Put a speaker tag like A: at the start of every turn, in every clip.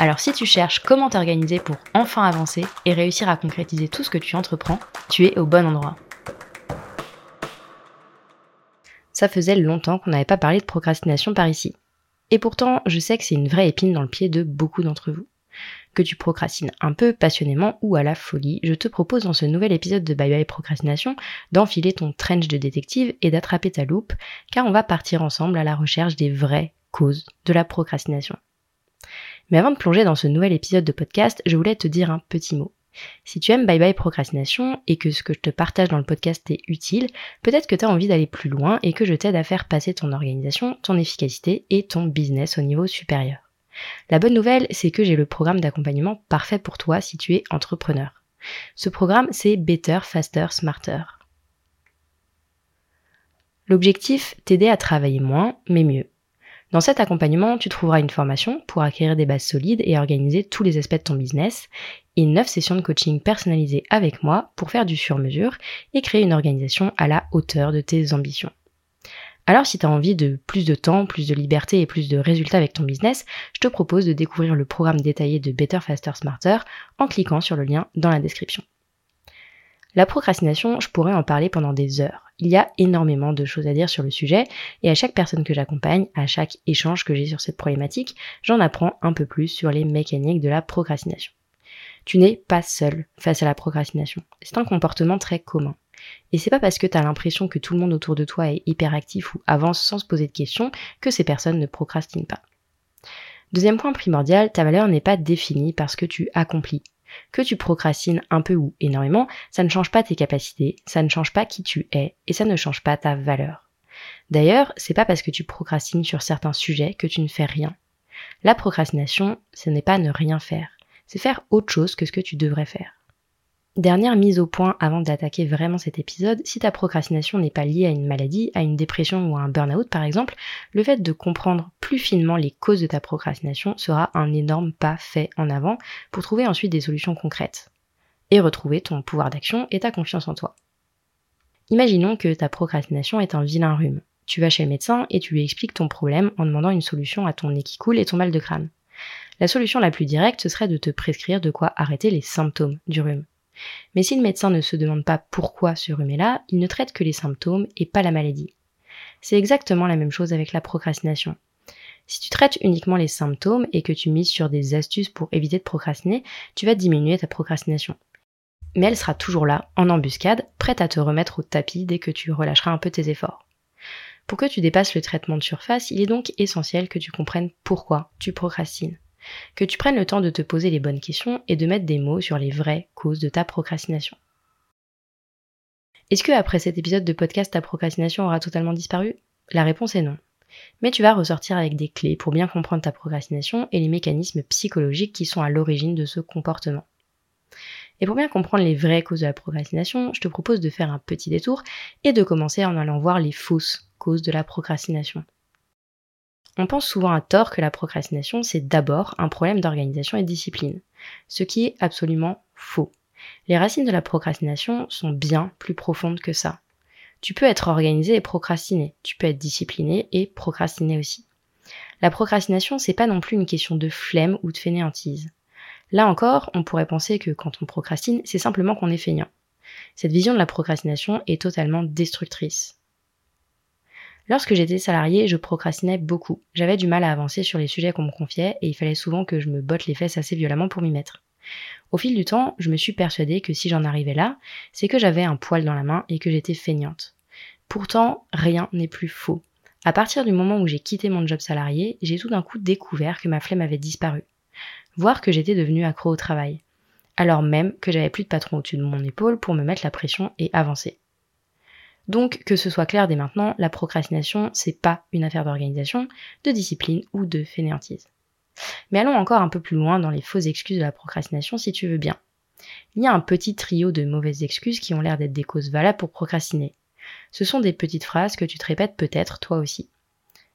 A: Alors si tu cherches comment t'organiser pour enfin avancer et réussir à concrétiser tout ce que tu entreprends, tu es au bon endroit. Ça faisait longtemps qu'on n'avait pas parlé de procrastination par ici. Et pourtant, je sais que c'est une vraie épine dans le pied de beaucoup d'entre vous. Que tu procrastines un peu passionnément ou à la folie, je te propose dans ce nouvel épisode de Bye Bye Procrastination d'enfiler ton trench de détective et d'attraper ta loupe, car on va partir ensemble à la recherche des vraies causes de la procrastination. Mais avant de plonger dans ce nouvel épisode de podcast, je voulais te dire un petit mot. Si tu aimes Bye Bye Procrastination et que ce que je te partage dans le podcast est utile, peut-être que tu as envie d'aller plus loin et que je t'aide à faire passer ton organisation, ton efficacité et ton business au niveau supérieur. La bonne nouvelle, c'est que j'ai le programme d'accompagnement parfait pour toi si tu es entrepreneur. Ce programme, c'est Better, Faster, Smarter. L'objectif, t'aider à travailler moins, mais mieux. Dans cet accompagnement, tu trouveras une formation pour acquérir des bases solides et organiser tous les aspects de ton business, et 9 sessions de coaching personnalisées avec moi pour faire du sur-mesure et créer une organisation à la hauteur de tes ambitions. Alors si tu as envie de plus de temps, plus de liberté et plus de résultats avec ton business, je te propose de découvrir le programme détaillé de Better Faster Smarter en cliquant sur le lien dans la description. La procrastination, je pourrais en parler pendant des heures. Il y a énormément de choses à dire sur le sujet et à chaque personne que j'accompagne, à chaque échange que j'ai sur cette problématique, j'en apprends un peu plus sur les mécaniques de la procrastination. Tu n'es pas seul face à la procrastination. C'est un comportement très commun. Et c'est pas parce que tu as l'impression que tout le monde autour de toi est hyperactif ou avance sans se poser de questions que ces personnes ne procrastinent pas. Deuxième point primordial, ta valeur n'est pas définie parce que tu accomplis. Que tu procrastines un peu ou énormément, ça ne change pas tes capacités, ça ne change pas qui tu es et ça ne change pas ta valeur. D'ailleurs, c'est pas parce que tu procrastines sur certains sujets que tu ne fais rien. La procrastination, ce n'est pas ne rien faire, c'est faire autre chose que ce que tu devrais faire. Dernière mise au point avant d'attaquer vraiment cet épisode, si ta procrastination n'est pas liée à une maladie, à une dépression ou à un burn-out par exemple, le fait de comprendre plus finement les causes de ta procrastination sera un énorme pas fait en avant pour trouver ensuite des solutions concrètes et retrouver ton pouvoir d'action et ta confiance en toi. Imaginons que ta procrastination est un vilain rhume. Tu vas chez le médecin et tu lui expliques ton problème en demandant une solution à ton nez qui coule et ton mal de crâne. La solution la plus directe, ce serait de te prescrire de quoi arrêter les symptômes du rhume. Mais si le médecin ne se demande pas pourquoi ce rhume est là, il ne traite que les symptômes et pas la maladie. C'est exactement la même chose avec la procrastination. Si tu traites uniquement les symptômes et que tu mises sur des astuces pour éviter de procrastiner, tu vas diminuer ta procrastination. Mais elle sera toujours là, en embuscade, prête à te remettre au tapis dès que tu relâcheras un peu tes efforts. Pour que tu dépasses le traitement de surface, il est donc essentiel que tu comprennes pourquoi tu procrastines que tu prennes le temps de te poser les bonnes questions et de mettre des mots sur les vraies causes de ta procrastination. Est-ce que après cet épisode de podcast ta procrastination aura totalement disparu? La réponse est non. Mais tu vas ressortir avec des clés pour bien comprendre ta procrastination et les mécanismes psychologiques qui sont à l'origine de ce comportement. Et pour bien comprendre les vraies causes de la procrastination, je te propose de faire un petit détour et de commencer en allant voir les fausses causes de la procrastination. On pense souvent à tort que la procrastination, c'est d'abord un problème d'organisation et de discipline, ce qui est absolument faux. Les racines de la procrastination sont bien plus profondes que ça. Tu peux être organisé et procrastiner, tu peux être discipliné et procrastiner aussi. La procrastination, c'est pas non plus une question de flemme ou de fainéantise. Là encore, on pourrait penser que quand on procrastine, c'est simplement qu'on est feignant. Cette vision de la procrastination est totalement destructrice. Lorsque j'étais salarié, je procrastinais beaucoup. J'avais du mal à avancer sur les sujets qu'on me confiait et il fallait souvent que je me botte les fesses assez violemment pour m'y mettre. Au fil du temps, je me suis persuadée que si j'en arrivais là, c'est que j'avais un poil dans la main et que j'étais feignante. Pourtant, rien n'est plus faux. À partir du moment où j'ai quitté mon job salarié, j'ai tout d'un coup découvert que ma flemme avait disparu. Voir que j'étais devenue accro au travail. Alors même que j'avais plus de patron au-dessus de mon épaule pour me mettre la pression et avancer. Donc, que ce soit clair dès maintenant, la procrastination, c'est pas une affaire d'organisation, de discipline ou de fainéantise. Mais allons encore un peu plus loin dans les fausses excuses de la procrastination si tu veux bien. Il y a un petit trio de mauvaises excuses qui ont l'air d'être des causes valables pour procrastiner. Ce sont des petites phrases que tu te répètes peut-être toi aussi.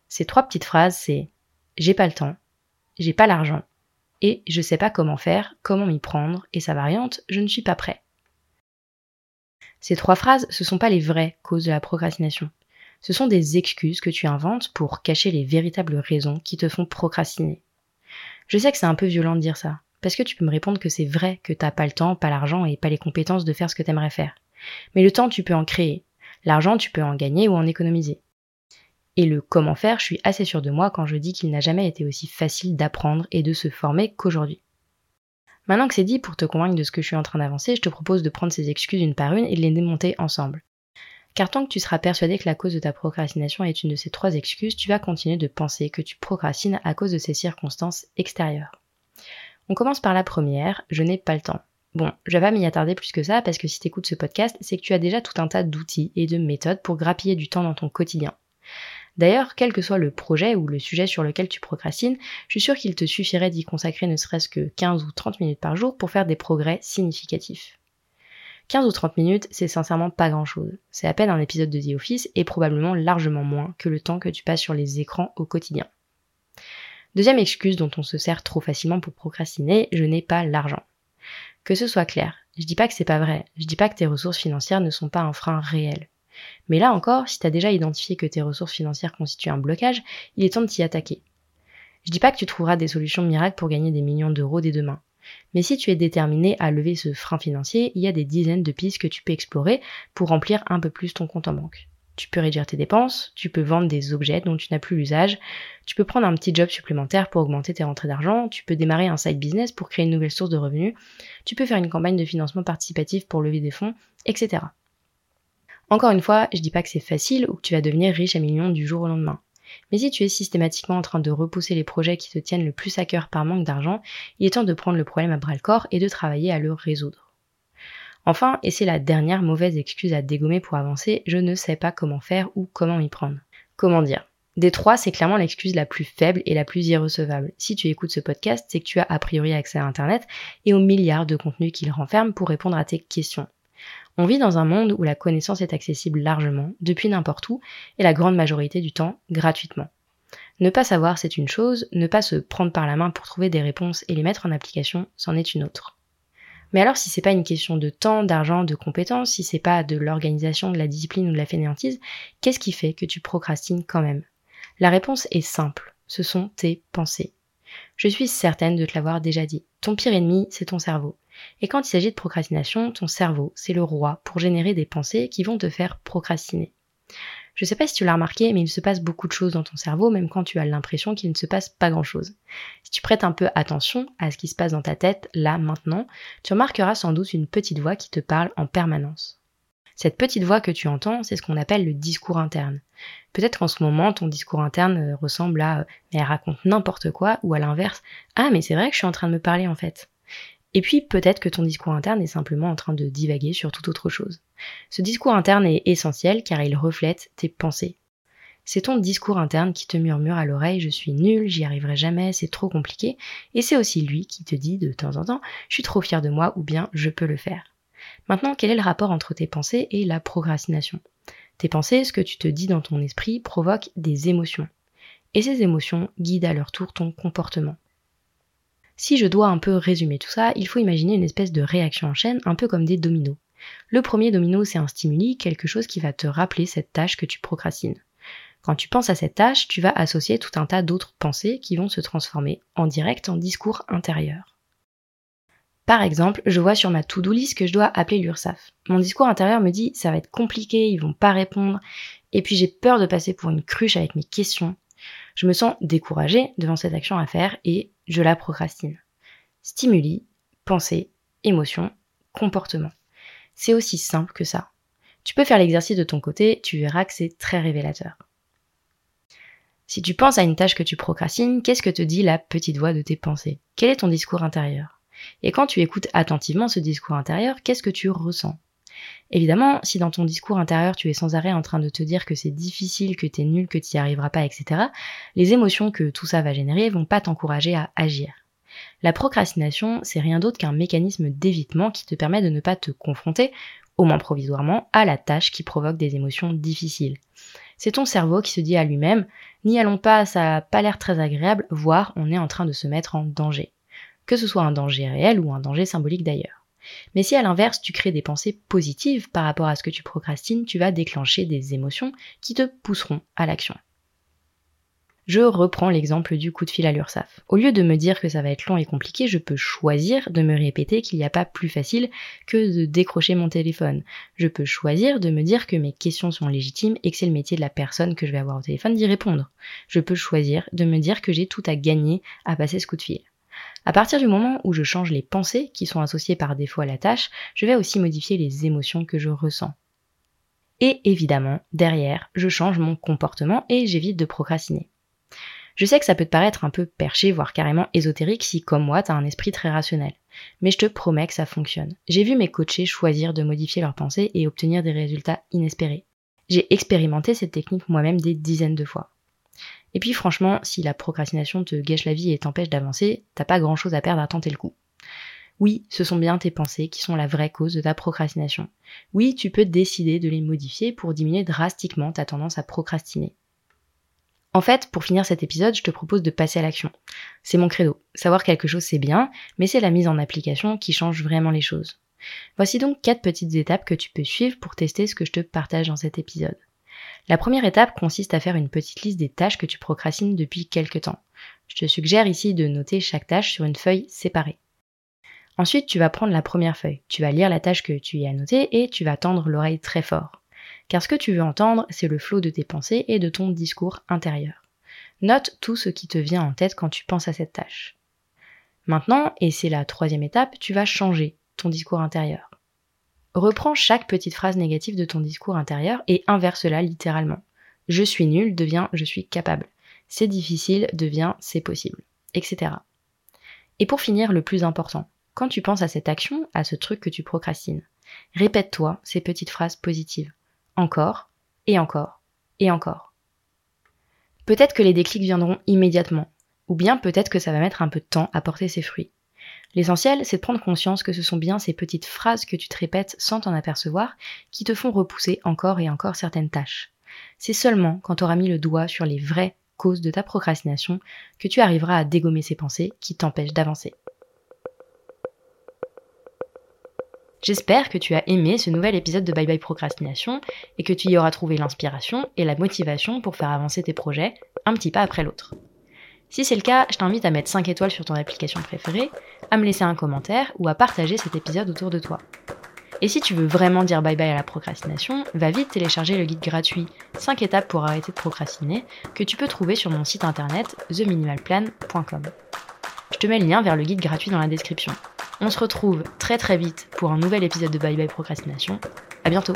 A: Ces trois petites phrases, c'est j'ai pas le temps, j'ai pas l'argent, et je sais pas comment faire, comment m'y prendre, et sa variante, je ne suis pas prêt. Ces trois phrases, ce sont pas les vraies causes de la procrastination. Ce sont des excuses que tu inventes pour cacher les véritables raisons qui te font procrastiner. Je sais que c'est un peu violent de dire ça, parce que tu peux me répondre que c'est vrai que t'as pas le temps, pas l'argent et pas les compétences de faire ce que t'aimerais faire. Mais le temps, tu peux en créer. L'argent, tu peux en gagner ou en économiser. Et le comment faire, je suis assez sûr de moi quand je dis qu'il n'a jamais été aussi facile d'apprendre et de se former qu'aujourd'hui. Maintenant que c'est dit, pour te convaincre de ce que je suis en train d'avancer, je te propose de prendre ces excuses une par une et de les démonter ensemble. Car tant que tu seras persuadé que la cause de ta procrastination est une de ces trois excuses, tu vas continuer de penser que tu procrastines à cause de ces circonstances extérieures. On commence par la première, je n'ai pas le temps. Bon, je vais pas m'y attarder plus que ça parce que si tu écoutes ce podcast, c'est que tu as déjà tout un tas d'outils et de méthodes pour grappiller du temps dans ton quotidien. D'ailleurs, quel que soit le projet ou le sujet sur lequel tu procrastines, je suis sûre qu'il te suffirait d'y consacrer ne serait-ce que 15 ou 30 minutes par jour pour faire des progrès significatifs. 15 ou 30 minutes, c'est sincèrement pas grand chose. C'est à peine un épisode de The Office et probablement largement moins que le temps que tu passes sur les écrans au quotidien. Deuxième excuse dont on se sert trop facilement pour procrastiner, je n'ai pas l'argent. Que ce soit clair, je dis pas que c'est pas vrai, je dis pas que tes ressources financières ne sont pas un frein réel. Mais là encore, si tu as déjà identifié que tes ressources financières constituent un blocage, il est temps de t'y attaquer. Je dis pas que tu trouveras des solutions miracles pour gagner des millions d'euros dès demain. Mais si tu es déterminé à lever ce frein financier, il y a des dizaines de pistes que tu peux explorer pour remplir un peu plus ton compte en banque. Tu peux réduire tes dépenses, tu peux vendre des objets dont tu n'as plus l'usage, tu peux prendre un petit job supplémentaire pour augmenter tes rentrées d'argent, tu peux démarrer un side business pour créer une nouvelle source de revenus, tu peux faire une campagne de financement participatif pour lever des fonds, etc. Encore une fois, je dis pas que c'est facile ou que tu vas devenir riche à millions du jour au lendemain. Mais si tu es systématiquement en train de repousser les projets qui te tiennent le plus à cœur par manque d'argent, il est temps de prendre le problème à bras le corps et de travailler à le résoudre. Enfin, et c'est la dernière mauvaise excuse à dégommer pour avancer, je ne sais pas comment faire ou comment m'y prendre. Comment dire? Des trois, c'est clairement l'excuse la plus faible et la plus irrecevable. Si tu écoutes ce podcast, c'est que tu as a priori accès à Internet et aux milliards de contenus qu'il renferme pour répondre à tes questions. On vit dans un monde où la connaissance est accessible largement, depuis n'importe où, et la grande majorité du temps gratuitement. Ne pas savoir, c'est une chose, ne pas se prendre par la main pour trouver des réponses et les mettre en application, c'en est une autre. Mais alors si c'est pas une question de temps, d'argent, de compétences, si c'est pas de l'organisation, de la discipline ou de la fainéantise, qu'est-ce qui fait que tu procrastines quand même? La réponse est simple, ce sont tes pensées. Je suis certaine de te l'avoir déjà dit. Ton pire ennemi, c'est ton cerveau. Et quand il s'agit de procrastination, ton cerveau, c'est le roi pour générer des pensées qui vont te faire procrastiner. Je sais pas si tu l'as remarqué, mais il se passe beaucoup de choses dans ton cerveau, même quand tu as l'impression qu'il ne se passe pas grand chose. Si tu prêtes un peu attention à ce qui se passe dans ta tête, là, maintenant, tu remarqueras sans doute une petite voix qui te parle en permanence. Cette petite voix que tu entends, c'est ce qu'on appelle le discours interne. Peut-être qu'en ce moment, ton discours interne euh, ressemble à euh, mais elle raconte n'importe quoi, ou à l'inverse, ah mais c'est vrai que je suis en train de me parler en fait. Et puis peut-être que ton discours interne est simplement en train de divaguer sur toute autre chose. Ce discours interne est essentiel car il reflète tes pensées. C'est ton discours interne qui te murmure à l'oreille je suis nul, j'y arriverai jamais, c'est trop compliqué, et c'est aussi lui qui te dit de temps en temps je suis trop fier de moi ou bien je peux le faire. Maintenant, quel est le rapport entre tes pensées et la procrastination? Tes pensées, ce que tu te dis dans ton esprit, provoquent des émotions. Et ces émotions guident à leur tour ton comportement. Si je dois un peu résumer tout ça, il faut imaginer une espèce de réaction en chaîne, un peu comme des dominos. Le premier domino, c'est un stimuli, quelque chose qui va te rappeler cette tâche que tu procrastines. Quand tu penses à cette tâche, tu vas associer tout un tas d'autres pensées qui vont se transformer en direct en discours intérieur. Par exemple, je vois sur ma to-do list que je dois appeler l'URSAF. Mon discours intérieur me dit ça va être compliqué, ils vont pas répondre, et puis j'ai peur de passer pour une cruche avec mes questions. Je me sens découragée devant cette action à faire et je la procrastine. Stimuli, pensée, émotion, comportement. C'est aussi simple que ça. Tu peux faire l'exercice de ton côté, tu verras que c'est très révélateur. Si tu penses à une tâche que tu procrastines, qu'est-ce que te dit la petite voix de tes pensées? Quel est ton discours intérieur? Et quand tu écoutes attentivement ce discours intérieur, qu'est-ce que tu ressens? Évidemment, si dans ton discours intérieur tu es sans arrêt en train de te dire que c'est difficile, que t'es nul, que t'y arriveras pas, etc., les émotions que tout ça va générer vont pas t'encourager à agir. La procrastination, c'est rien d'autre qu'un mécanisme d'évitement qui te permet de ne pas te confronter, au moins provisoirement, à la tâche qui provoque des émotions difficiles. C'est ton cerveau qui se dit à lui-même N'y allons pas, ça n'a pas l'air très agréable, voire on est en train de se mettre en danger. Que ce soit un danger réel ou un danger symbolique d'ailleurs. Mais si à l'inverse tu crées des pensées positives par rapport à ce que tu procrastines, tu vas déclencher des émotions qui te pousseront à l'action. Je reprends l'exemple du coup de fil à l'URSAF. Au lieu de me dire que ça va être long et compliqué, je peux choisir de me répéter qu'il n'y a pas plus facile que de décrocher mon téléphone. Je peux choisir de me dire que mes questions sont légitimes et que c'est le métier de la personne que je vais avoir au téléphone d'y répondre. Je peux choisir de me dire que j'ai tout à gagner à passer ce coup de fil. À partir du moment où je change les pensées qui sont associées par défaut à la tâche, je vais aussi modifier les émotions que je ressens. Et évidemment, derrière, je change mon comportement et j'évite de procrastiner. Je sais que ça peut te paraître un peu perché, voire carrément ésotérique si, comme moi, t'as un esprit très rationnel. Mais je te promets que ça fonctionne. J'ai vu mes coachés choisir de modifier leurs pensées et obtenir des résultats inespérés. J'ai expérimenté cette technique moi-même des dizaines de fois. Et puis franchement, si la procrastination te gâche la vie et t'empêche d'avancer, t'as pas grand chose à perdre à tenter le coup. Oui, ce sont bien tes pensées qui sont la vraie cause de ta procrastination. Oui, tu peux décider de les modifier pour diminuer drastiquement ta tendance à procrastiner. En fait, pour finir cet épisode, je te propose de passer à l'action. C'est mon credo. Savoir quelque chose, c'est bien, mais c'est la mise en application qui change vraiment les choses. Voici donc quatre petites étapes que tu peux suivre pour tester ce que je te partage dans cet épisode. La première étape consiste à faire une petite liste des tâches que tu procrastines depuis quelque temps. Je te suggère ici de noter chaque tâche sur une feuille séparée. Ensuite, tu vas prendre la première feuille, tu vas lire la tâche que tu y as notée et tu vas tendre l'oreille très fort car ce que tu veux entendre, c'est le flot de tes pensées et de ton discours intérieur. Note tout ce qui te vient en tête quand tu penses à cette tâche. Maintenant, et c'est la troisième étape, tu vas changer ton discours intérieur. Reprends chaque petite phrase négative de ton discours intérieur et inverse-la littéralement. Je suis nul devient je suis capable. C'est difficile devient c'est possible, etc. Et pour finir, le plus important, quand tu penses à cette action, à ce truc que tu procrastines, répète-toi ces petites phrases positives encore, et encore, et encore. Peut-être que les déclics viendront immédiatement, ou bien peut-être que ça va mettre un peu de temps à porter ses fruits. L'essentiel, c'est de prendre conscience que ce sont bien ces petites phrases que tu te répètes sans t'en apercevoir qui te font repousser encore et encore certaines tâches. C'est seulement quand tu auras mis le doigt sur les vraies causes de ta procrastination que tu arriveras à dégommer ces pensées qui t'empêchent d'avancer. J'espère que tu as aimé ce nouvel épisode de Bye Bye Procrastination et que tu y auras trouvé l'inspiration et la motivation pour faire avancer tes projets un petit pas après l'autre. Si c'est le cas, je t'invite à mettre 5 étoiles sur ton application préférée, à me laisser un commentaire ou à partager cet épisode autour de toi. Et si tu veux vraiment dire bye bye à la procrastination, va vite télécharger le guide gratuit 5 étapes pour arrêter de procrastiner que tu peux trouver sur mon site internet theminimalplan.com. Je te mets le lien vers le guide gratuit dans la description. On se retrouve très très vite pour un nouvel épisode de Bye Bye Procrastination. À bientôt